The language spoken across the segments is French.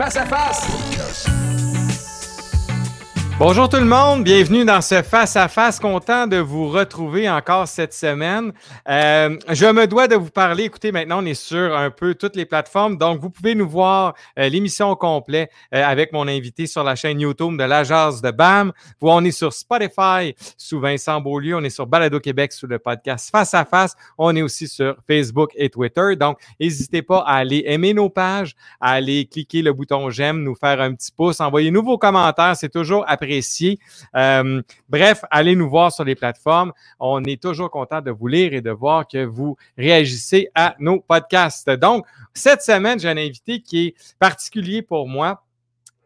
Face à face. Bonjour tout le monde, bienvenue dans ce face-à-face. Content de vous retrouver encore cette semaine. Euh, je me dois de vous parler. Écoutez, maintenant, on est sur un peu toutes les plateformes. Donc, vous pouvez nous voir euh, l'émission au complet euh, avec mon invité sur la chaîne YouTube de l'Agence de BAM. On est sur Spotify sous Vincent Beaulieu. On est sur Balado Québec sous le podcast Face à Face. On est aussi sur Facebook et Twitter. Donc, n'hésitez pas à aller aimer nos pages, à aller cliquer le bouton j'aime, nous faire un petit pouce, envoyer-nous vos commentaires. C'est toujours apprécié euh, bref, allez nous voir sur les plateformes. On est toujours content de vous lire et de voir que vous réagissez à nos podcasts. Donc, cette semaine, j'ai un invité qui est particulier pour moi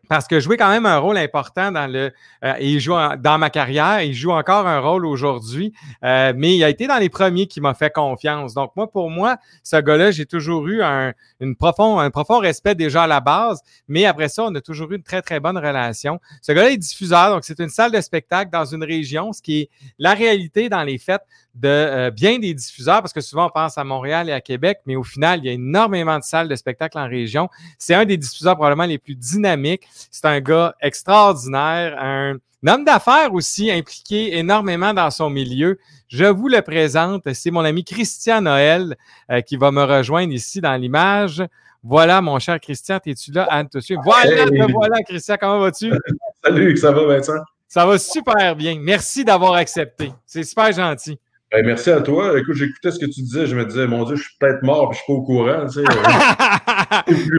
parce que jouer quand même un rôle important dans le. Euh, il joue dans ma carrière, il joue encore un rôle aujourd'hui, euh, mais il a été dans les premiers qui m'a fait confiance. Donc, moi, pour moi, ce gars-là, j'ai toujours eu un, une profond, un profond respect déjà à la base, mais après ça, on a toujours eu une très, très bonne relation. Ce gars-là est diffuseur, donc c'est une salle de spectacle dans une région, ce qui est la réalité dans les fêtes de euh, bien des diffuseurs, parce que souvent on pense à Montréal et à Québec, mais au final, il y a énormément de salles de spectacle en région. C'est un des diffuseurs probablement les plus dynamiques. C'est un gars extraordinaire, un, homme d'affaires aussi impliqué énormément dans son milieu. Je vous le présente, c'est mon ami Christian Noël euh, qui va me rejoindre ici dans l'image. Voilà, mon cher Christian, es-tu là à te suivre? Voilà, voilà, Christian, comment vas-tu? Salut, ça va, Vincent? Ça va super bien. Merci d'avoir accepté. C'est super gentil. Merci à toi. Écoute, j'écoutais ce que tu disais. Je me disais, mon Dieu, je suis peut-être mort, je je suis pas au courant.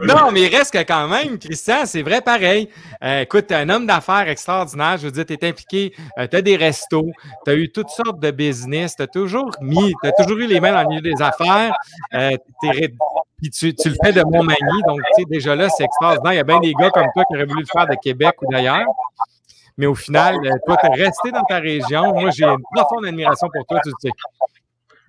non, mais reste que quand même, Christian, c'est vrai pareil. Euh, écoute, tu es un homme d'affaires extraordinaire. Je veux dire, tu es impliqué, euh, tu as des restos, tu as eu toutes sortes de business, tu as toujours mis, tu as toujours eu les mains dans le milieu des affaires. Euh, puis tu, tu, le fais de Montmagny, donc tu sais, déjà là, c'est extraordinaire. Il y a bien des gars comme toi qui auraient voulu le faire de Québec ou d'ailleurs. Mais au final, euh, toi, tu es resté dans ta région. Moi, j'ai une profonde admiration pour toi, tu sais.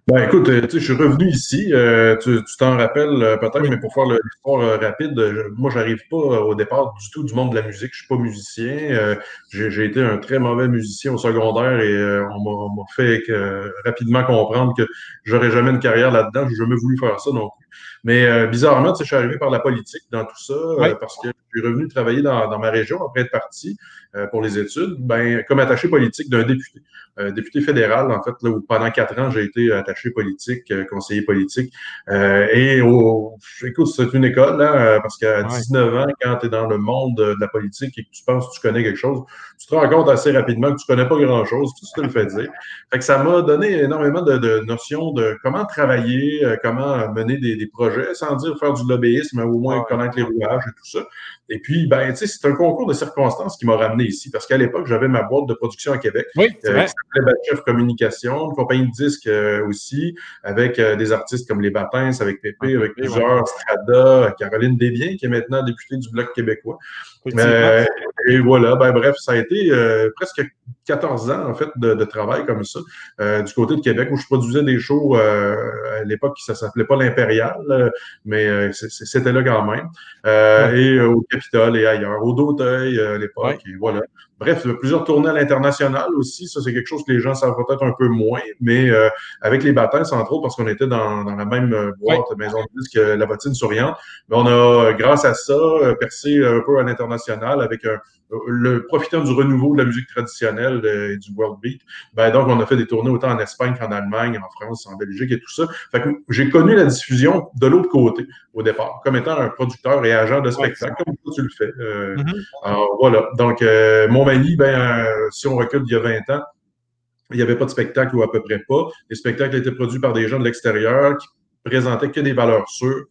Ben, écoute, euh, je suis revenu ici. Euh, tu t'en rappelles peut-être, mais pour faire l'histoire rapide, moi, j'arrive pas au départ du tout du monde de la musique. Je suis pas musicien. J'ai été un très mauvais musicien au secondaire et on m'a fait rapidement comprendre que j'aurais jamais une carrière là-dedans. J'ai jamais voulu faire ça non plus. Mais bizarrement, je suis arrivé par la politique dans tout ça parce que je suis revenu travailler dans, dans, ma région après être parti. Euh, pour les études, ben, comme attaché politique d'un député. Euh, député fédéral, en fait, là, où pendant quatre ans, j'ai été attaché politique, euh, conseiller politique. et au, écoute, c'est une école, là, parce qu'à 19 ans, quand tu es dans le monde de la politique et que tu penses que tu connais quelque chose, tu te rends compte assez rapidement que tu connais pas grand-chose, tu te le fais dire. Fait que ça m'a donné énormément de, de, notions de comment travailler, comment mener des, des, projets, sans dire faire du lobbyisme, mais au moins connaître les rouages et tout ça. Et puis, ben, tu sais, c'est un concours de circonstances qui m'a ramené ici, parce qu'à l'époque, j'avais ma boîte de production à Québec, oui, euh, qui s'appelait Chef Communication, une compagnie de disques euh, aussi, avec euh, des artistes comme Les Batins, avec Pépé, avec plusieurs, Strada, Caroline Desbiens, qui est maintenant députée du Bloc québécois. Euh, et voilà, ben bref, ça a été presque 14 ans en fait de, travail comme ça du côté de Québec où je produisais des shows à l'époque ça s'appelait pas l'Impérial, mais c'était là quand même. Et au Capitole et ailleurs, au Dauteuil à l'époque, et voilà. Bref, plusieurs tournées à l'international aussi. Ça, c'est quelque chose que les gens savent peut-être un peu moins, mais euh, avec les baptêmes, c'est entre autres parce qu'on était dans, dans, la même euh, boîte maison de disque que la bottine souriante. Mais on a, grâce à ça, euh, percé un peu à l'international avec un, le profitant du renouveau de la musique traditionnelle et du world beat. Ben, donc, on a fait des tournées autant en Espagne qu'en Allemagne, en France, en Belgique et tout ça. Fait que j'ai connu la diffusion de l'autre côté au départ, comme étant un producteur et agent de spectacle, comme tu le fais. Mm-hmm. Alors, voilà. Donc, mon ben, euh, si on recule d'il y a 20 ans, il n'y avait pas de spectacle ou à peu près pas. Les spectacles étaient produits par des gens de l'extérieur qui présentaient que des valeurs sûres,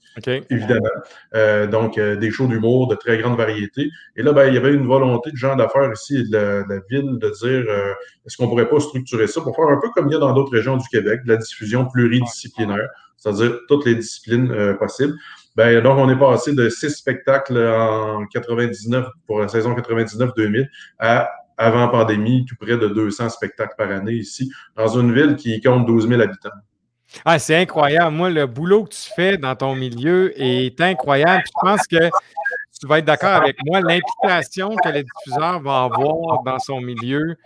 évidemment. Euh, donc, euh, des shows d'humour de très grande variété. Et là, ben, il y avait une volonté de gens d'affaires ici et de la, ville de dire est-ce qu'on pourrait pas structurer ça pour faire un peu comme il y a dans d'autres régions du Québec, de la diffusion pluridisciplinaire, c'est-à-dire toutes les disciplines possibles. Ben, donc, on est passé de six spectacles en 99 pour la saison 99-2000 à avant pandémie, tout près de 200 spectacles par année ici, dans une ville qui compte 12 000 habitants. Ah, c'est incroyable. Moi, le boulot que tu fais dans ton milieu est incroyable. je pense que tu vas être d'accord avec moi, l'implication que le diffuseur va avoir dans son milieu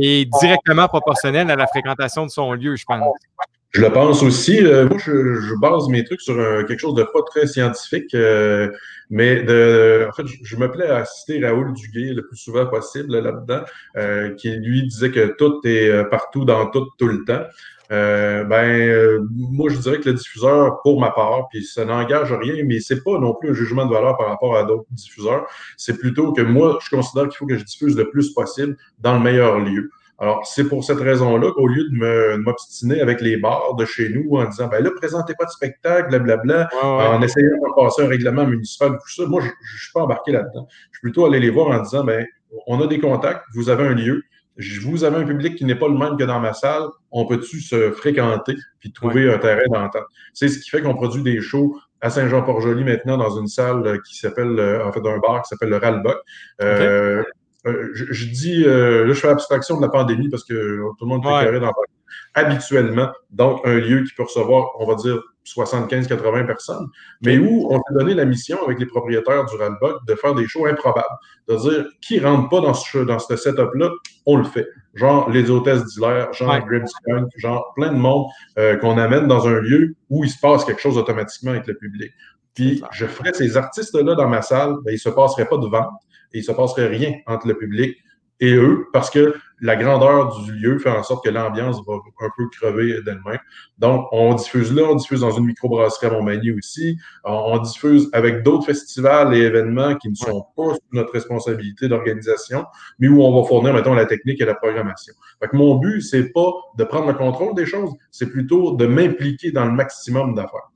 est directement proportionnelle à la fréquentation de son lieu, je pense. Je le pense aussi. Euh, moi, je, base mes trucs sur quelque chose de pas très scientifique, euh, mais de, en fait, je, me plais à citer Raoul Duguay le plus souvent possible là-dedans, euh, qui lui disait que tout est partout, dans tout, tout le temps. ben, moi, je dirais que le diffuseur, pour ma part, puis ça n'engage rien, mais c'est pas non plus un jugement de valeur par rapport à d'autres diffuseurs. C'est plutôt que moi, je considère qu'il faut que je diffuse le plus possible dans le meilleur lieu. Alors, c'est pour cette raison-là qu'au lieu de m'obstiner avec les bars de chez nous en disant, ben là, présentez pas de spectacle, blablabla, en essayant de passer un règlement municipal, tout ça, moi, je ne suis pas embarqué là-dedans. Je suis plutôt allé les voir en disant, ben, on a des contacts, vous avez un lieu, vous avez un public qui n'est pas le même que dans ma salle, on peut-tu se fréquenter puis trouver un terrain d'entente? C'est ce qui fait qu'on produit des shows à Saint-Jean-Port-Joli maintenant dans une salle qui s'appelle, en fait, un bar qui s'appelle le Ralbock. Euh, euh, je, dis, euh, là, je fais abstraction de la pandémie parce que tout le monde peut ouais. dans habituellement, donc un lieu qui peut recevoir, on va dire, 75-80 personnes, mais où on s'est donné la mission avec les propriétaires du Ralbock de faire des shows improbables. De dire, qui ne rentre pas dans ce, dans ce setup-là, on le fait. Genre les hôtesses d'Hilaire, genre ouais. genre plein de monde euh, qu'on amène dans un lieu où il se passe quelque chose automatiquement avec le public. Puis je ferais ces artistes-là dans ma salle, ben, il ne se passerait pas de vente et il ne se passerait rien entre le public et eux, parce que la grandeur du lieu fait en sorte que l'ambiance va un peu crever d'elle-même. Donc, on diffuse là, on diffuse dans une microbrasserie à Montmagny aussi, on, diffuse avec d'autres festivals et événements qui ne sont pas sous notre responsabilité d'organisation, mais où on va fournir, mettons, la technique et la programmation. Fait que mon but, c'est pas de prendre le contrôle des choses, c'est plutôt de m'impliquer dans le maximum d'affaires.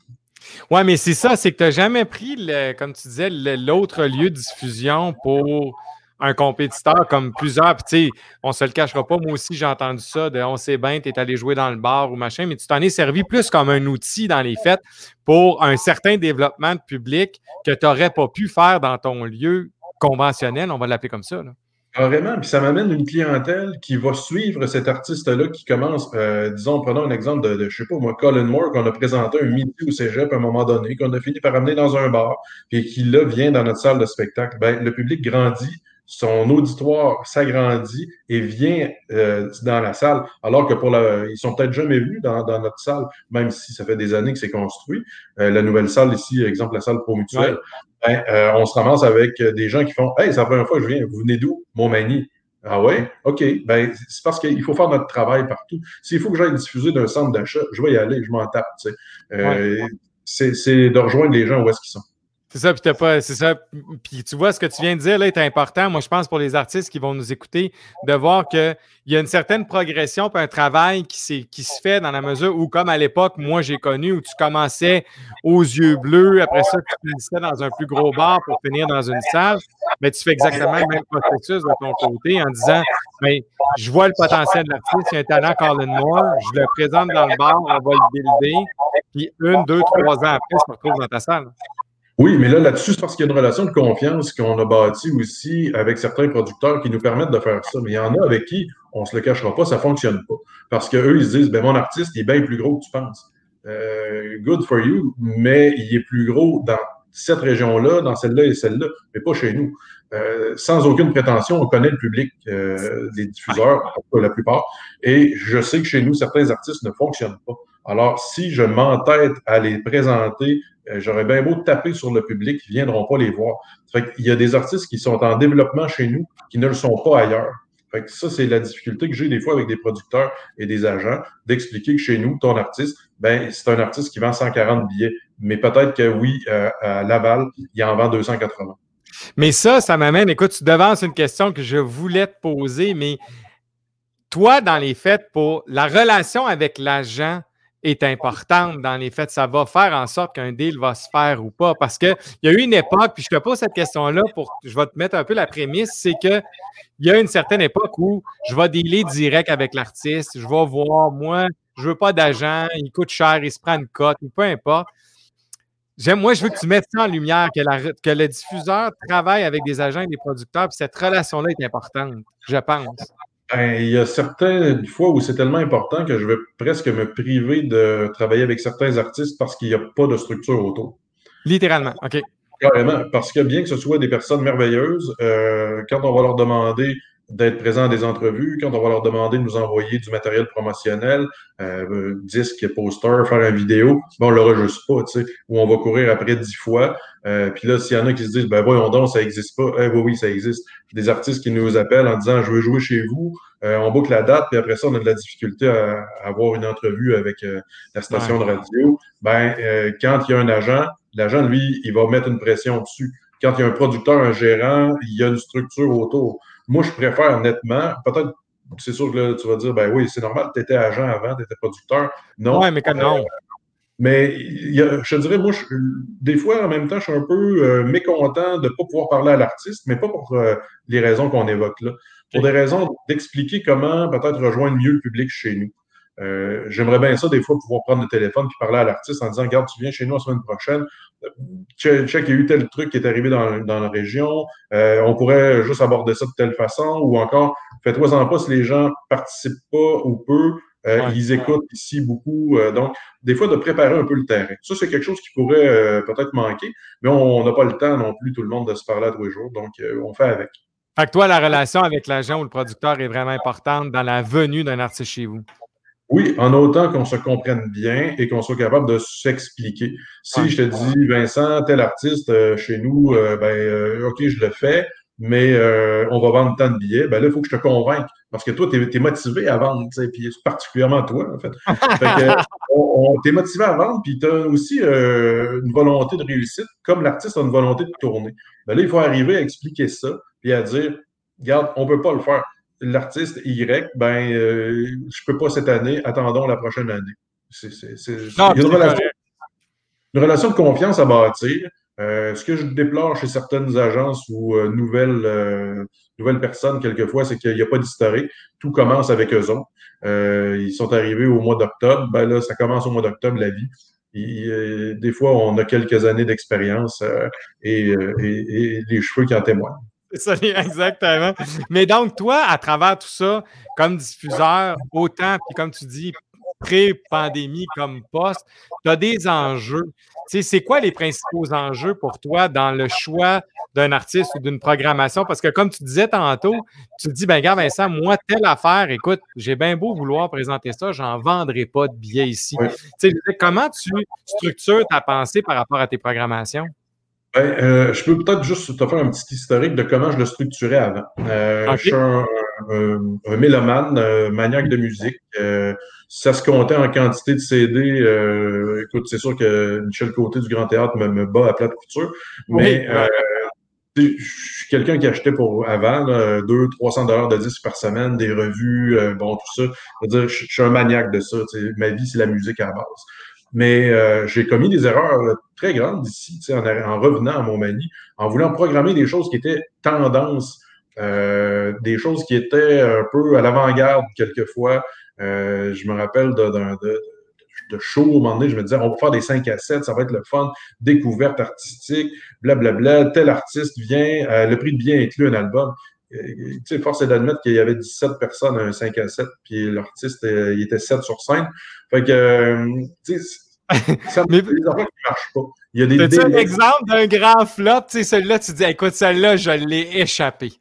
Oui, mais c'est ça, c'est que tu n'as jamais pris, le, comme tu disais, l'autre lieu de diffusion pour un compétiteur comme plusieurs. Puis, on se le cachera pas. Moi aussi, j'ai entendu ça de on sait bien, tu es allé jouer dans le bar ou machin, mais tu t'en es servi plus comme un outil dans les fêtes pour un certain développement de public que tu n'aurais pas pu faire dans ton lieu conventionnel, on va l'appeler comme ça. Là. Carrément, puis ça m'amène une clientèle qui va suivre cet artiste-là qui commence, euh, disons, prenons un exemple de, je sais pas moi, Colin Moore, qu'on a présenté un midi au cégep à un moment donné, qu'on a fini par amener dans un bar, puis qui là vient dans notre salle de spectacle. Ben, le public grandit, son auditoire s'agrandit et vient euh, dans la salle, alors que pour la, ils sont peut-être jamais vus dans, notre salle, même si ça fait des années que c'est construit. Euh, la nouvelle salle ici, exemple la salle Pro Mutuelle, ben, euh, on se ramasse avec des gens qui font Hey, c'est la première fois que je viens, vous venez d'où? Montmagny. Ah ouais? OK. Ben, c'est parce qu'il faut faire notre travail partout. S'il faut que j'aille diffuser d'un centre d'achat, je vais y aller, je m'en tape. Euh, c'est de rejoindre les gens où est-ce qu'ils sont. C'est ça, puis pas, c'est ça. Puis tu vois, ce que tu viens de dire là est important. Moi, je pense pour les artistes qui vont nous écouter, de voir qu'il y a une certaine progression, puis un travail qui, qui se fait dans la mesure où, comme à l'époque, moi j'ai connu, où tu commençais aux yeux bleus, après ça, tu finissais dans un plus gros bar pour finir dans une salle, mais tu fais exactement le même processus de ton côté en disant mais je vois le potentiel de l'artiste, il y a un talent Colin Moore, je le présente dans le bar, on va le builder, puis une, deux, trois ans après, je me retrouve dans ta salle. Oui, mais là, là-dessus, c'est parce qu'il y a une relation de confiance qu'on a bâtie aussi avec certains producteurs qui nous permettent de faire ça. Mais il y en a avec qui, on ne se le cachera pas, ça ne fonctionne pas. Parce qu'eux, ils se disent, ben, mon artiste, il est bien plus gros que tu penses. Euh, good for you, mais il est plus gros dans cette région-là, dans celle-là et celle-là, mais pas chez nous. Euh, sans aucune prétention, on connaît le public euh, des diffuseurs, la plupart, et je sais que chez nous, certains artistes ne fonctionnent pas. Alors, si je m'entête à les présenter j'aurais bien beau taper sur le public, ils ne viendront pas les voir. Il y a des artistes qui sont en développement chez nous qui ne le sont pas ailleurs. Ça, c'est la difficulté que j'ai des fois avec des producteurs et des agents, d'expliquer que chez nous, ton artiste, ben, c'est un artiste qui vend 140 billets. Mais peut-être que oui, euh, à Laval, il en vend 280. Mais ça, ça m'amène, écoute, tu devances une question que je voulais te poser, mais toi, dans les faits, pour la relation avec l'agent, est importante dans les faits. Ça va faire en sorte qu'un deal va se faire ou pas. Parce qu'il y a eu une époque, puis je te pose cette question-là pour je vais te mettre un peu la prémisse, c'est qu'il y a une certaine époque où je vais dealer direct avec l'artiste, je vais voir, moi, je veux pas d'agent, il coûte cher, il se prend une cote, ou peu importe. Moi, je veux que tu mettes ça en lumière, que, que le diffuseur travaille avec des agents et des producteurs, puis cette relation-là est importante, je pense. Ben, il y a certaines fois où c'est tellement important que je vais presque me priver de travailler avec certains artistes parce qu'il n'y a pas de structure autour. Littéralement, OK. Carrément, parce que bien que ce soit des personnes merveilleuses, euh, quand on va leur demander d'être présents à des entrevues, quand on va leur demander de nous envoyer du matériel promotionnel, euh, disque, poster, faire une vidéo, bon, on l'aura juste pas, tu sais, ou on va courir après dix fois. Euh, puis là, s'il y en a qui se disent, ben voyons donc, ça existe pas. Eh, oui, oui, ça existe. Des artistes qui nous appellent en disant, je veux jouer chez vous, euh, on boucle la date, puis après ça, on a de la difficulté à, avoir une entrevue avec euh, la station de radio. Ben, quand il y a un agent, l'agent, lui, il va mettre une pression dessus. Quand il y a un producteur, un gérant, il y a une structure autour. Moi, je préfère nettement, peut-être, c'est sûr que tu vas dire, ben oui, c'est normal, tu étais agent avant, tu étais producteur. Non. Oui, mais quand non. Mais je te dirais, moi, des fois, en même temps, je suis un peu euh, mécontent de ne pas pouvoir parler à l'artiste, mais pas pour euh, les raisons qu'on évoque là. Pour des raisons d'expliquer comment peut-être rejoindre mieux le public chez nous. Euh, j'aimerais bien ça, des fois, pouvoir prendre le téléphone et parler à l'artiste en disant Regarde, tu viens chez nous la semaine prochaine. Check, il y a eu tel truc qui est arrivé dans, la région. Euh, on pourrait juste aborder ça de telle façon. Ou encore, faites-toi en pas si les gens participent pas ou peu. Euh, ils écoutent ici beaucoup. donc, des fois, de préparer un peu le terrain. Ça, c'est quelque chose qui pourrait peut-être manquer, mais on n'a pas le temps non plus, tout le monde, de se parler à tous les jours. Donc, on fait avec. Fait que toi, la relation avec l'agent ou le producteur est vraiment importante dans la venue d'un artiste chez vous. Oui, en autant qu'on se comprenne bien et qu'on soit capable de s'expliquer. Si je te dis, Vincent, tel artiste euh, chez nous, euh, ben, euh, OK, je le fais, mais on va vendre tant de billets, ben là, il faut que je te convainque. Parce que toi, tu es, motivé à vendre, puis particulièrement toi, en fait. tu es motivé à vendre, puis tu as aussi une volonté de réussite, comme l'artiste a une volonté de tourner. Ben là, il faut arriver à expliquer ça, puis à dire, regarde, on ne peut pas le faire l'artiste Y, ben, euh, je peux pas cette année, attendons la prochaine année. C'est, il y a une relation, de confiance à bâtir. Euh, ce que je déplore chez certaines agences ou euh, nouvelles, nouvelles personnes, quelquefois, c'est qu'il n'y a pas d'historique. Tout commence avec eux autres. ils sont arrivés au mois d'octobre. Ben là, ça commence au mois d'octobre, la vie. des fois, on a quelques années d'expérience et, et, les cheveux qui en témoignent. C'est ça, exactement. Mais donc, toi, à travers tout ça, comme diffuseur, autant, puis comme tu dis, pré-pandémie comme post, tu as des enjeux. C'est quoi les principaux enjeux pour toi dans le choix d'un artiste ou d'une programmation? Parce que comme tu disais tantôt, tu te dis, ben gars, Vincent, moi, telle affaire, écoute, j'ai bien beau vouloir présenter ça, j'en vendrai pas de billets ici. Tu sais, comment tu structures ta pensée par rapport à tes programmations? Ben, euh, je peux peut-être juste te faire un petit historique de comment je le structurais avant. Euh, je suis un, un, mélomane, euh, maniaque de musique. ça se comptait en quantité de CD. écoute, c'est sûr que Michel Côté du Grand Théâtre me, me bat à plate couture, mais je suis quelqu'un qui achetait pour avant 200, 300 dollars de disques par semaine, des revues, bon, tout ça. Je, dire, je, suis un maniaque de ça. Ma vie, c'est la musique à la base. Mais euh, j'ai commis des erreurs euh, très grandes ici, en, en, revenant à Montmagny, en voulant programmer des choses qui étaient tendance, euh, des choses qui étaient un peu à l'avant-garde quelquefois. je me rappelle de, show, au moment donné, je me disais, on va faire des 5 à 7, ça va être le fun, découverte artistique, blablabla, tel artiste vient, le prix de bien inclut un album. Tu sais, force est d'admettre qu'il y avait 17 personnes à un 5 à 7, puis l'artiste, il était 7 sur 5. Fait que, euh, tu sais, ça Mais... des affaires qui ne marchent pas. Il y a des un exemple d'un grand flop? Tu sais, celui-là, tu dis, écoute, celle-là, je l'ai échappé.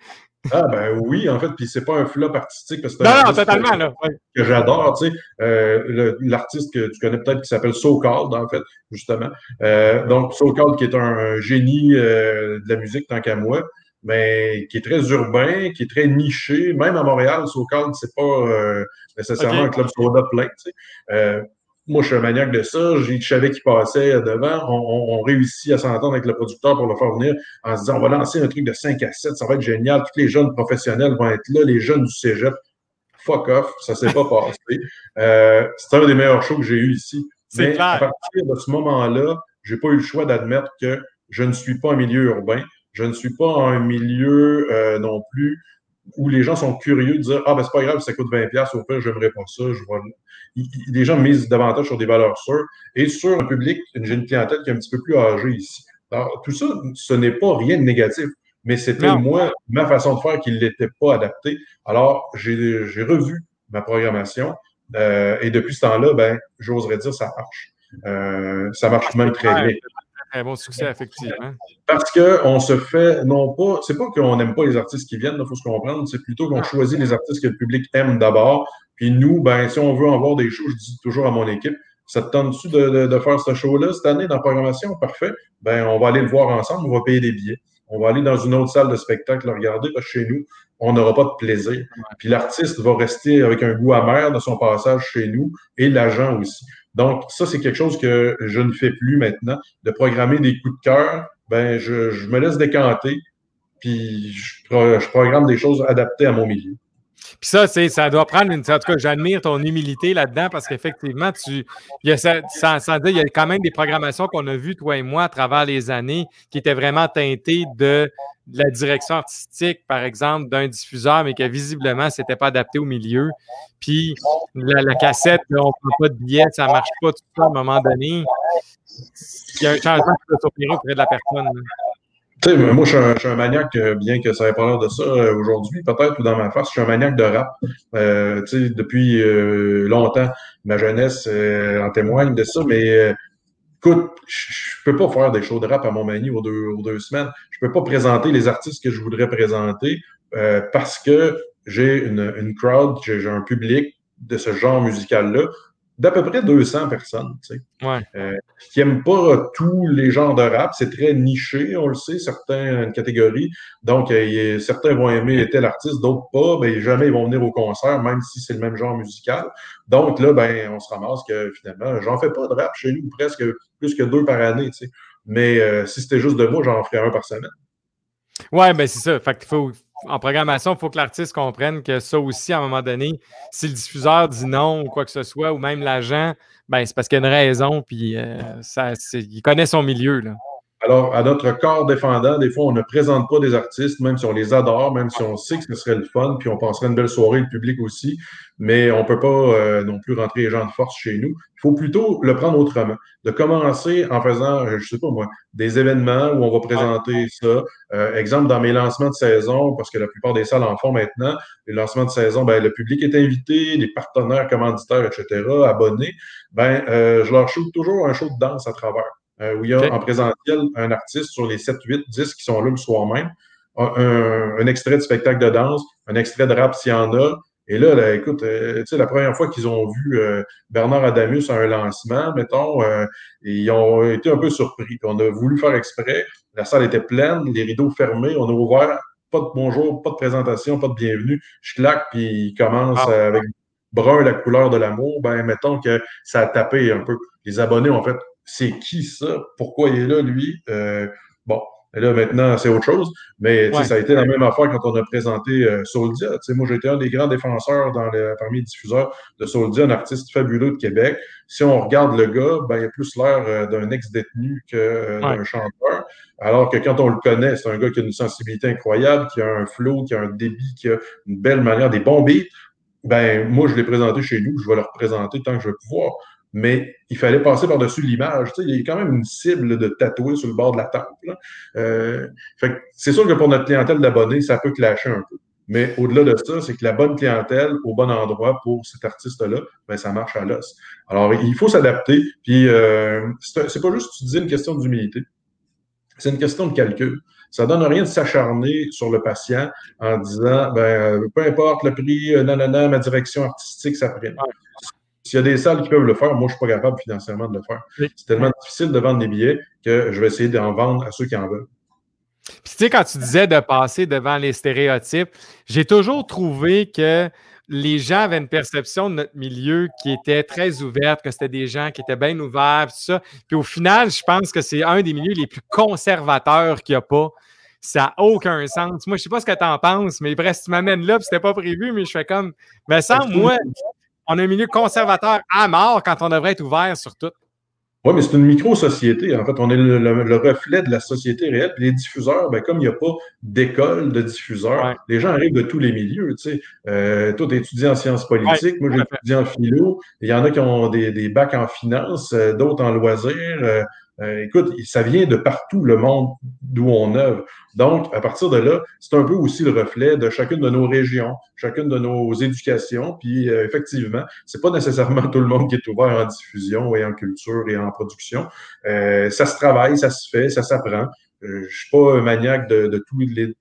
Ah ben oui, en fait, puis c'est pas un flop artistique parce que non, non, totalement, là. que j'adore, tu sais, euh, l'artiste que tu connais peut-être qui s'appelle So Called, en fait, justement. Euh, donc So Called qui est un, génie de la musique tant qu'à moi mais qui est très urbain, qui est très niché. Même à Montréal, SoCal, c'est pas euh, nécessairement un club soda plein. Tu sais. euh, moi, je suis un maniaque de ça. Je savais qu'il passait devant. On, on, réussit à s'entendre avec le producteur pour le faire venir en se disant on va lancer un truc de 5 à 7, ça va être génial. Tous les jeunes professionnels vont être là, les jeunes du cégep. Fuck off, ça s'est pas passé. Euh, c'est un des meilleurs shows que j'ai eu ici. Mais à partir de ce moment-là, j'ai pas eu le choix d'admettre que je ne suis pas un milieu urbain. Je ne suis pas un milieu euh, non plus où les gens sont curieux de dire Ah, ben c'est pas grave, ça coûte 20$, au pire, j'aimerais pas ça. Je vois... Les gens misent davantage sur des valeurs sûres et sur un public, une jeune clientèle qui est un petit peu plus âgée ici. Alors, tout ça, ce n'est pas rien de négatif, mais c'était moi, ma façon de faire qui n'était pas adaptée. Alors, j'ai revu ma programmation euh, et depuis ce temps-là, ben, j'oserais dire ça marche. Euh, ça marche même très bien. Très bon succès, effectivement. Parce qu'on se fait, non pas, c'est pas qu'on n'aime pas les artistes qui viennent, il faut se comprendre, c'est plutôt qu'on choisit les artistes que le public aime d'abord. Puis nous, ben, si on veut en voir des shows, je dis toujours à mon équipe, ça te tente-tu de, faire ce show-là cette année dans la programmation? Parfait. Ben, on va aller le voir ensemble, on va payer des billets. On va aller dans une autre salle de spectacle le regarder parce que chez nous, on n'aura pas de plaisir. Puis l'artiste va rester avec un goût amer de son passage chez nous et l'agent aussi. Donc, ça, c'est quelque chose que je ne fais plus maintenant. De programmer des coups de cœur, ben, je, me laisse décanter, puis je, je programme des choses adaptées à mon milieu. Puis ça, ça doit prendre une. En tout cas, j'admire ton humilité là-dedans parce qu'effectivement, tu. Il y a, il y a quand même des programmations qu'on a vues, toi et moi, à travers les années, qui étaient vraiment teintées de, la direction artistique, par exemple, d'un diffuseur, mais que visiblement, ce n'était pas adapté au milieu. Puis la, cassette, on ne prend pas de billets, ça ne marche pas tout ça à un moment donné. Il y a un changement qui peut s'opérer auprès de la personne. Tu sais, moi, je suis, un, maniaque, euh, bien que ça ait pas l'air de ça euh, aujourd'hui, peut-être, ou dans ma face, je suis un maniaque de rap. Euh, tu sais, depuis longtemps, ma jeunesse en témoigne de ça, mais écoute, je peux pas faire des shows de rap à Montmagny aux deux, aux deux semaines. Je peux pas présenter les artistes que je voudrais présenter parce que j'ai une, une crowd, j'ai un public de ce genre musical-là d'à peu près 200 personnes, tu sais, ouais. euh, qui n'aiment pas tous les genres de rap. C'est très niché, on le sait, certaines catégories. Donc, euh, certains vont aimer tel artiste, d'autres pas. Ben, jamais ils vont venir au concert, même si c'est le même genre musical. Donc, là, ben, on se ramasse que finalement, j'en fais pas de rap chez nous, presque plus que deux par année, tu sais. Mais euh, si c'était juste de moi, j'en ferais un par semaine. Ouais, ben c'est ça. Fait qu'il faut, en programmation, il faut que l'artiste comprenne que ça aussi, à un moment donné, si le diffuseur dit non ou quoi que ce soit, ou même l'agent, ben, c'est parce qu'il y a une raison, puis euh, ça, il connaît son milieu. Là. Alors, à notre corps défendant, des fois, on ne présente pas des artistes, même si on les adore, même si on sait que ce serait le fun, puis on passerait une belle soirée, le public aussi, mais on ne peut pas euh, non plus rentrer les gens de force chez nous. Il faut plutôt le prendre autrement. De commencer en faisant, euh, je sais pas moi, des événements où on va présenter ça. Euh, exemple, dans mes lancements de saison, parce que la plupart des salles en font maintenant, les lancements de saison, ben, le public est invité, les partenaires, commanditaires, etc., abonnés, ben, je leur shoot toujours un show de danse à travers. Euh, où il y a en présentiel un artiste sur les 7, 8, 10 qui sont là le soir même, un, extrait de spectacle de danse, un extrait de rap s'il y en a. Et là, écoute, euh, tu sais, la première fois qu'ils ont vu euh, Bernard Adamus à un lancement, mettons, ils ont été un peu surpris. on a voulu faire exprès. La salle était pleine, les rideaux fermés, on a ouvert, pas de bonjour, pas de présentation, pas de bienvenue. Je claque, puis il commence ah. avec brun la couleur de l'amour. Ben, mettons que ça a tapé un peu. Les abonnés ont fait c'est qui ça? Pourquoi il est là, lui? Euh, bon, là, maintenant, c'est autre chose. Mais ça a été la même affaire quand on a présenté euh, Soldia. moi, j'ai été un des grands défenseurs dans parmi les diffuseurs de Soldia, un artiste fabuleux de Québec. Si on regarde le gars, ben, il a plus l'air euh, d'un ex-détenu que d'un chanteur. Alors que quand on le connaît, c'est un gars qui a une sensibilité incroyable, qui a un flow, qui a un débit, qui a une belle manière, des bons beats. Ben, moi, je l'ai présenté chez nous, je vais le représenter tant que je vais pouvoir mais il fallait passer par-dessus l'image. Tu sais, il y a quand même une cible de tatouer sur le bord de la temple. Euh, c'est sûr que pour notre clientèle d'abonnés, ça peut clasher un peu. Mais au-delà de ça, c'est que la bonne clientèle au bon endroit pour cet artiste-là, ben, ça marche à l'os. Alors, il faut s'adapter. Puis, euh, c'est pas juste, tu disais, une question d'humilité. C'est une question de calcul. Ça donne rien de s'acharner sur le patient en disant, ben, peu importe le prix, non, non, non, ma direction artistique, ça prime. S'il y a des salles qui peuvent le faire, moi, je ne suis pas capable financièrement de le faire. C'est tellement difficile de vendre des billets que je vais essayer d'en vendre à ceux qui en veulent. Puis, tu sais, quand tu disais de passer devant les stéréotypes, j'ai toujours trouvé que les gens avaient une perception de notre milieu qui était très ouverte, que c'était des gens qui étaient bien ouverts, tout ça. Puis au final, je pense que c'est un des milieux les plus conservateurs qu'il n'y a pas. Ça n'a aucun sens. Moi, je ne sais pas ce que tu en penses, mais bref, tu m'amènes là, puis c'était pas prévu, mais je fais comme. Mais sans moi, on a un milieu conservateur à mort quand on devrait être ouvert sur tout. Oui, mais c'est une micro-société. En fait, on est le, reflet de la société réelle. Puis les diffuseurs, ben, comme il n'y a pas d'école de diffuseurs, les gens arrivent de tous les milieux. Tu sais. Euh, toi, tu étudies en sciences politiques, moi, j'étudie en philo. Il y en a qui ont des, bacs en finance, euh, d'autres en loisirs. Euh, écoute, ça vient de partout le monde d'où on œuvre. Donc, à partir de là, c'est un peu aussi le reflet de chacune de nos régions, chacune de nos éducations. Puis, euh, effectivement, c'est pas nécessairement tout le monde qui est ouvert en diffusion et en culture et en production. Euh, ça se travaille, ça se fait, ça s'apprend. Euh, je suis pas un maniaque de,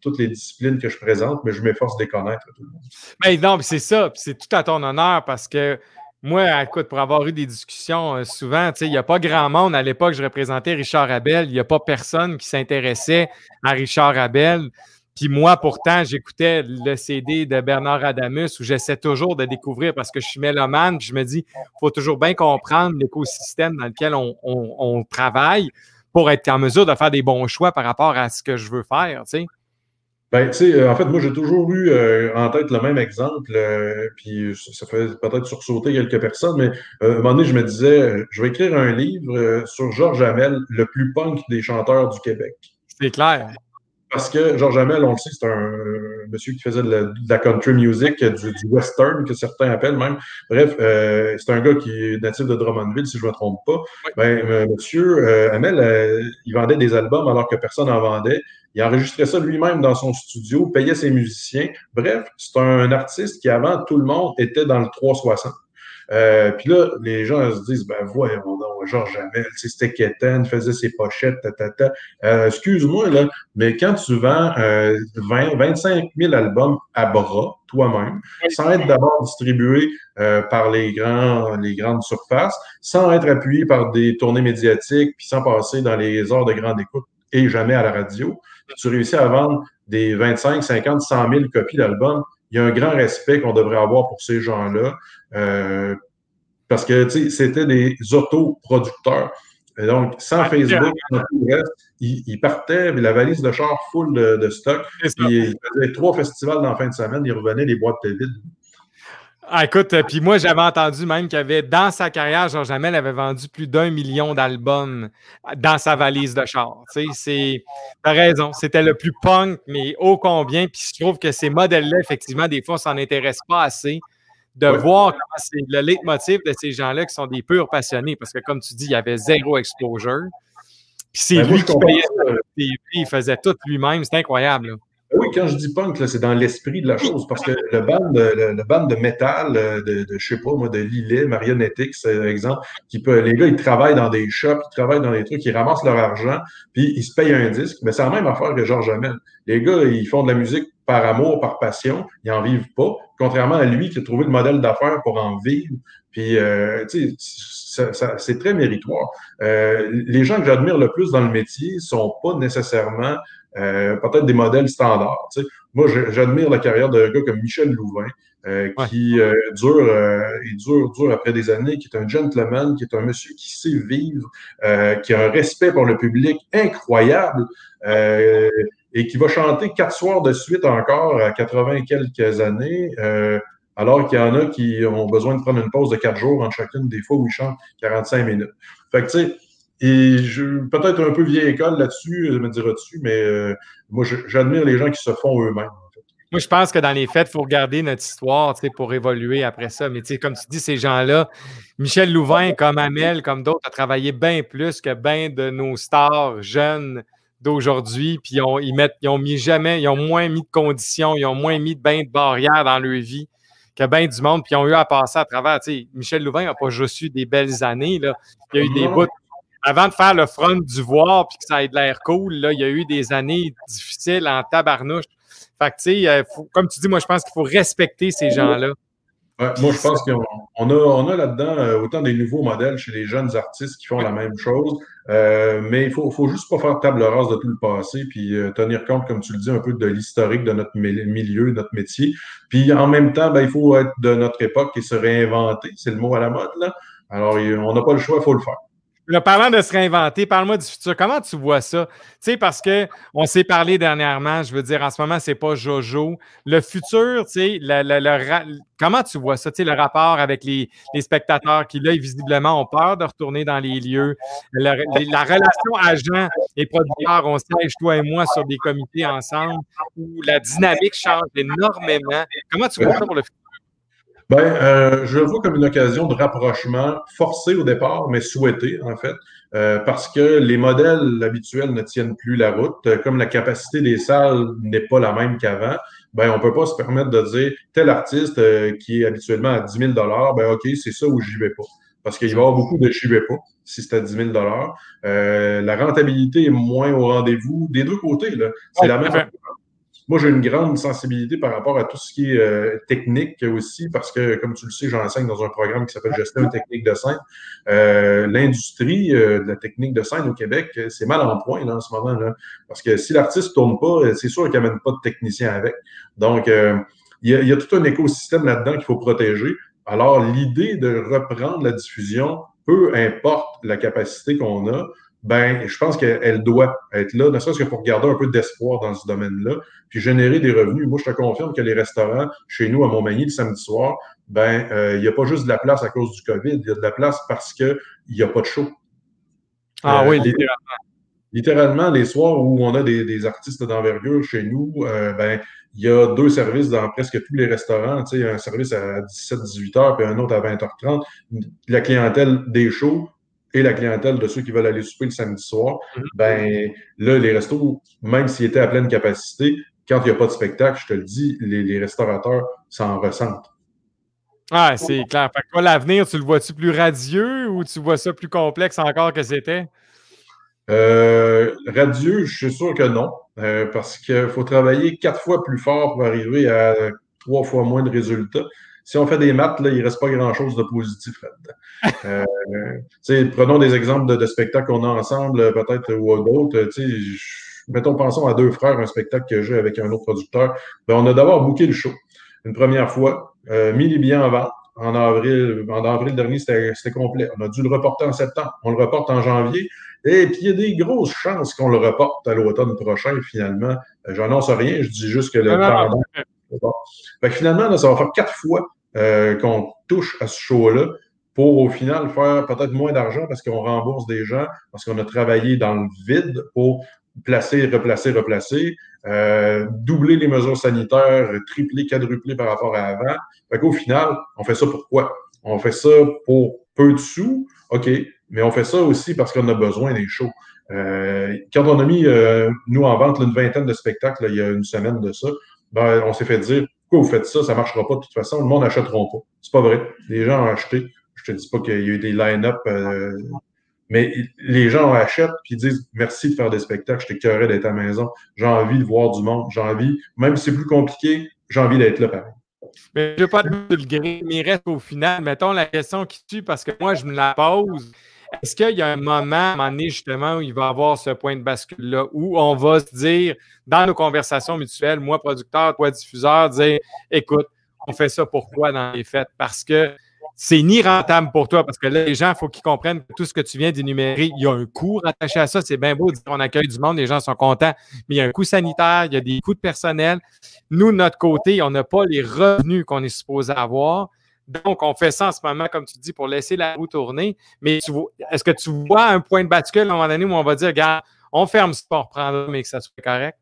toutes les disciplines que je présente, mais je m'efforce de les connaître tout le monde. Mais non, c'est ça. C'est tout à ton honneur parce que moi, écoute, pour avoir eu des discussions euh, souvent, il n'y a pas grand monde. À l'époque, je représentais Richard Abel. Il n'y a pas personne qui s'intéressait à Richard Abel. Puis moi, pourtant, j'écoutais le CD de Bernard Adamus où j'essaie toujours de découvrir parce que je suis mélomane. Je me dis, il faut toujours bien comprendre l'écosystème dans lequel on travaille pour être en mesure de faire des bons choix par rapport à ce que je veux faire. Ben, tu sais, euh, en fait, moi, j'ai toujours eu euh, en tête le même exemple, euh, puis ça fait peut-être sursauter quelques personnes, mais à un moment donné, je me disais, je vais écrire un livre sur Georges Hamel, le plus punk des chanteurs du Québec. C'est clair. Parce que Georges Hamel, on le sait, c'est un monsieur qui faisait de la, country music, du, western, que certains appellent même. Bref, euh, c'est un gars qui est natif de Drummondville, si je ne me trompe pas. Ben, euh, monsieur euh, Hamel, il vendait des albums alors que personne n'en vendait. Il enregistrait ça lui-même dans son studio, payait ses musiciens. Bref, c'est un artiste qui, avant tout le monde, était dans le 360. Euh, puis là, les gens se disent, ben voyons donc, Georges Jamel, c'était Kéten, faisait ses pochettes, ta, euh, Excuse-moi, là, mais quand tu vends 20, 25 000 albums à bras, toi-même, sans être d'abord distribué euh, par les, grands, les grandes surfaces, sans être appuyé par des tournées médiatiques, puis sans passer dans les heures de grande écoute et jamais à la radio, tu réussis à vendre des 25, 50, 100 000 copies d'albums il y a un grand respect qu'on devrait avoir pour ces gens-là. Euh, parce que c'était des autoproducteurs. Et donc, sans Facebook, ils, partaient, la valise de char full de, stock. Ils faisaient trois festivals dans la fin de semaine, ils revenaient les boîtes vides. Ah, écoute, euh, puis moi, j'avais entendu même qu'il avait, dans sa carrière, Georges Hamel avait vendu plus d'un million d'albums dans sa valise de char. Tu sais. T'as raison, c'était le plus punk, mais ô combien. Puis je trouve que ces modèles-là, effectivement, des fois, on s'en intéresse pas assez de voir comment c'est le leitmotiv de ces gens-là qui sont des purs passionnés. Parce que, comme tu dis, il y avait zéro exposure. Puis c'est ben, lui qui payait il faisait tout lui-même. C'est incroyable. Oui, quand je dis punk, c'est dans l'esprit de la chose, parce que le band, le, le band de métal, euh, de, de, je sais pas moi, de Lillet, Marionetics, exemple, qui peut, les gars, ils travaillent dans des shops, ils travaillent dans des trucs, ils ramassent leur argent, puis ils se payent un disque. Mais c'est la même affaire que Georges Hamel. Les gars, ils font de la musique par amour, par passion, ils en vivent pas. Contrairement à lui qui a trouvé le modèle d'affaires pour en vivre. Puis, euh, tu sais, c'est très méritoire. Euh, les gens que j'admire le plus dans le métier sont pas nécessairement euh, peut-être des modèles standards. Moi, j'admire la carrière d'un gars comme Michel Louvain, euh, qui euh, dure, il dure, dure après des années, qui est un gentleman, qui est un monsieur qui sait vivre, qui a un respect pour le public incroyable et qui va chanter quatre soirs de suite encore à 80 quelques années. alors qu'il y en a qui ont besoin de prendre une pause de quatre jours entre chacune des fois où ils chantent 45 minutes. Fait que, tu sais, et je peut-être un peu vieille école là-dessus, me diras-tu, mais euh, moi, j'admire les gens qui se font eux-mêmes. Moi, je pense que dans les fêtes, il faut regarder notre histoire pour évoluer après ça. Mais comme tu dis, ces gens-là, Michel Louvain, comme Amel, comme d'autres, a travaillé bien plus que bien de nos stars jeunes d'aujourd'hui. Puis ils ont, ils, mettent, ils ont mis jamais, ils ont moins mis de conditions, ils ont moins mis de bain de barrières dans leur vie que bien du monde. Puis ils ont eu à passer à travers. Michel Louvain n'a pas juste eu des belles années. Là. Il y a eu des bouts avant de faire le front du voir puis que ça ait de l'air cool, là, il y a eu des années difficiles en tabarnouche. Fait que, tu sais, euh, comme tu dis, moi, je pense qu'il faut respecter ces gens-là. moi, je pense qu'on a, on a là-dedans euh, autant des nouveaux modèles chez les jeunes artistes qui font la même chose, euh, mais il faut, faut juste pas faire table rase de tout le passé, puis tenir compte, comme tu le dis, un peu de l'historique de notre milieu, notre métier. Puis en même temps, ben, il faut être de notre époque et se réinventer. C'est le mot à la mode, là. Alors, on n'a pas le choix, il faut le faire parlant de se réinventer, parle-moi du futur. Comment tu vois ça? Tu sais, parce qu'on s'est parlé dernièrement, je veux dire, en ce moment, c'est pas Jojo. Le futur, tu sais, comment tu vois ça? Tu sais, le rapport avec les, spectateurs qui, là, visiblement, ont peur de retourner dans les lieux. La, relation agent et producteur, on siège, toi et moi, sur des comités ensemble où la dynamique change énormément. Comment tu vois ça pour le futur? Ben, euh, je le vois comme une occasion de rapprochement forcé au départ, mais souhaité en fait, euh, parce que les modèles habituels ne tiennent plus la route. Comme la capacité des salles n'est pas la même qu'avant, ben on peut pas se permettre de dire tel artiste euh, qui est habituellement à 10 000 ben ok, c'est ça où j'y vais pas. Parce qu'il va y avoir beaucoup de j'y vais pas si c'est à 10 000 euh, La rentabilité est moins au rendez-vous des deux côtés. C'est la même moi, j'ai une grande sensibilité par rapport à tout ce qui est euh, technique aussi, parce que, comme tu le sais, j'enseigne dans un programme qui s'appelle Gestion technique de scène. Euh, l'industrie euh, de la technique de scène au Québec, c'est mal en point là, en ce moment. Là, parce que si l'artiste ne tourne pas, c'est sûr qu'il n'amène pas de technicien avec. Donc, il y, il y a tout un écosystème là-dedans qu'il faut protéger. Alors, l'idée de reprendre la diffusion, peu importe la capacité qu'on a, ben, je pense qu'elle doit être là, ne serait-ce que pour garder un peu d'espoir dans ce domaine-là, puis générer des revenus. Moi, je te confirme que les restaurants, chez nous, à Montmagny, le samedi soir, ben, euh, il n'y a pas juste de la place à cause du COVID, il y a de la place parce qu'il n'y a pas de show. Ah oui, euh, littéralement. Littéralement, les soirs où on a des, artistes d'envergure chez nous, euh, ben, il y a deux services dans presque tous les restaurants. Tu sais, un service à 17-18 heures, puis un autre à 20h30. La clientèle des shows et la clientèle de ceux qui veulent aller souper le samedi soir, mhm. ben là, les restos, même s'ils étaient à pleine capacité, quand il n'y a pas de spectacle, je te le dis, les, restaurateurs s'en ressentent. Ah, c'est clair. Fait que l'avenir, tu le vois-tu plus radieux ou tu vois ça plus complexe encore que c'était? Euh, radieux, je suis sûr que non, euh, parce qu'il faut travailler quatre fois plus fort pour arriver à trois fois moins de résultats si on fait des maths, là, il ne reste pas grand-chose de positif là-dedans. Euh, prenons des exemples de, spectacles qu'on a ensemble, peut-être, ou d'autres. Mettons, pensons à deux frères, un spectacle que j'ai avec un autre producteur. Ben, on a d'abord booké le show une première fois, euh, mis les billets en vente. En avril, en avril dernier, c'était complet. On a dû le reporter en septembre. On le reporte en janvier. Et puis, il y a des grosses chances qu'on le reporte à l'automne prochain, finalement. Euh, j'annonce rien, je dis juste que le temps. finalement, ça va faire quatre fois euh, qu'on touche à ce show-là pour au final faire peut-être moins d'argent parce qu'on rembourse des gens, parce qu'on a travaillé dans le vide pour placer, replacer, replacer, euh, doubler les mesures sanitaires, tripler, quadrupler par rapport à avant. Fait qu'au final, on fait ça pour quoi? On fait ça pour peu de sous, OK, mais on fait ça aussi parce qu'on a besoin des shows. Euh, quand on a mis, nous, en vente, une vingtaine de spectacles, il y a une semaine de ça, ben, on s'est fait dire, pourquoi vous faites ça? Ça ne marchera pas de toute façon. Le monde n'achètera pas. C'est pas vrai. Les gens ont acheté. Je te dis pas qu'il y a eu des line-up, euh, mais les gens achètent et disent merci de faire des spectacles. Je t'écœurais d'être à la maison. J'ai envie de voir du monde. J'ai envie, même si c'est plus compliqué, j'ai envie d'être là pareil. Mais je ne veux pas te le gré, mais au final. Mettons la question qui tue parce que moi, je me la pose. Est-ce qu'il y a un moment, un justement, où il va y avoir ce point de bascule-là, où on va se dire, dans nos conversations mutuelles, moi, producteur, toi, diffuseur, dire écoute, on fait ça pourquoi dans les fêtes? Parce que c'est ni rentable pour toi, parce que là, les gens, il faut qu'ils comprennent que tout ce que tu viens d'énumérer, il y a un coût rattaché à ça. C'est bien beau de dire qu'on accueille du monde, les gens sont contents, mais il y a un coût sanitaire, il y a des coûts de personnel. Nous, de notre côté, on n'a pas les revenus qu'on est supposé avoir. Donc, on fait ça en ce moment, comme tu dis, pour laisser la roue tourner. Mais est-ce que tu vois un point de bascule à un moment donné où on va dire, regarde, on ferme ce pour reprendre, mais que ça soit correct?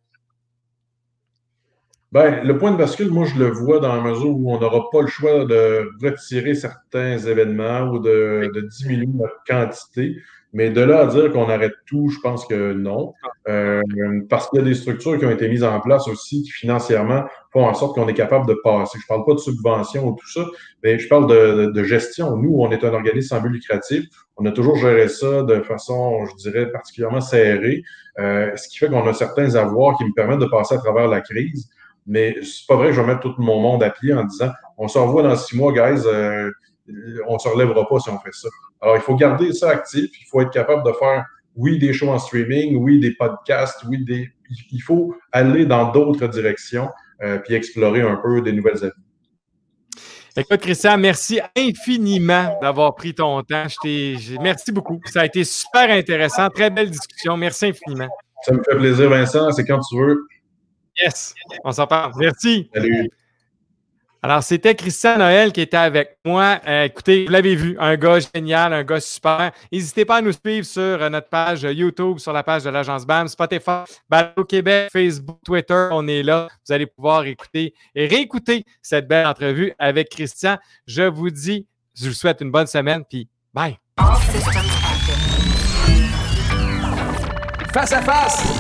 Bien, le point de bascule, moi, je le vois dans la mesure où on n'aura pas le choix de retirer certains événements ou de, de diminuer notre quantité. Mais de là à dire qu'on arrête tout, je pense que non. Euh, parce qu'il y a des structures qui ont été mises en place aussi qui financièrement font en sorte qu'on est capable de passer. Je ne parle pas de subvention ou tout ça, mais je parle de, gestion. Nous, on est un organisme sans but lucratif. On a toujours géré ça de façon, je dirais, particulièrement serrée, euh, ce qui fait qu'on a certains avoirs qui me permettent de passer à travers la crise. Mais c'est pas vrai que je vais mettre tout mon monde à pied en disant on se revoit dans six mois, guys. Euh, on ne se relèvera pas si on fait ça. Alors, il faut garder ça actif. Il faut être capable de faire, oui, des shows en streaming, oui, des podcasts, oui, des. Il faut aller dans d'autres directions euh, puis explorer un peu des nouvelles avenues. Écoute, Christian, merci infiniment d'avoir pris ton temps. Merci beaucoup. Ça a été super intéressant. Très belle discussion. Merci infiniment. Ça me fait plaisir, Vincent. C'est quand tu veux. Yes. On s'en parle. Merci. Salut. Alors, c'était Christian Noël qui était avec moi. Euh, écoutez, vous l'avez vu, un gars génial, un gars super. N'hésitez pas à nous suivre sur euh, notre page YouTube, sur la page de l'agence BAM, Spotify, Balado Québec, Facebook, Twitter. On est là. Vous allez pouvoir écouter et réécouter cette belle entrevue avec Christian. Je vous dis, je vous souhaite une bonne semaine, puis bye. Face à face.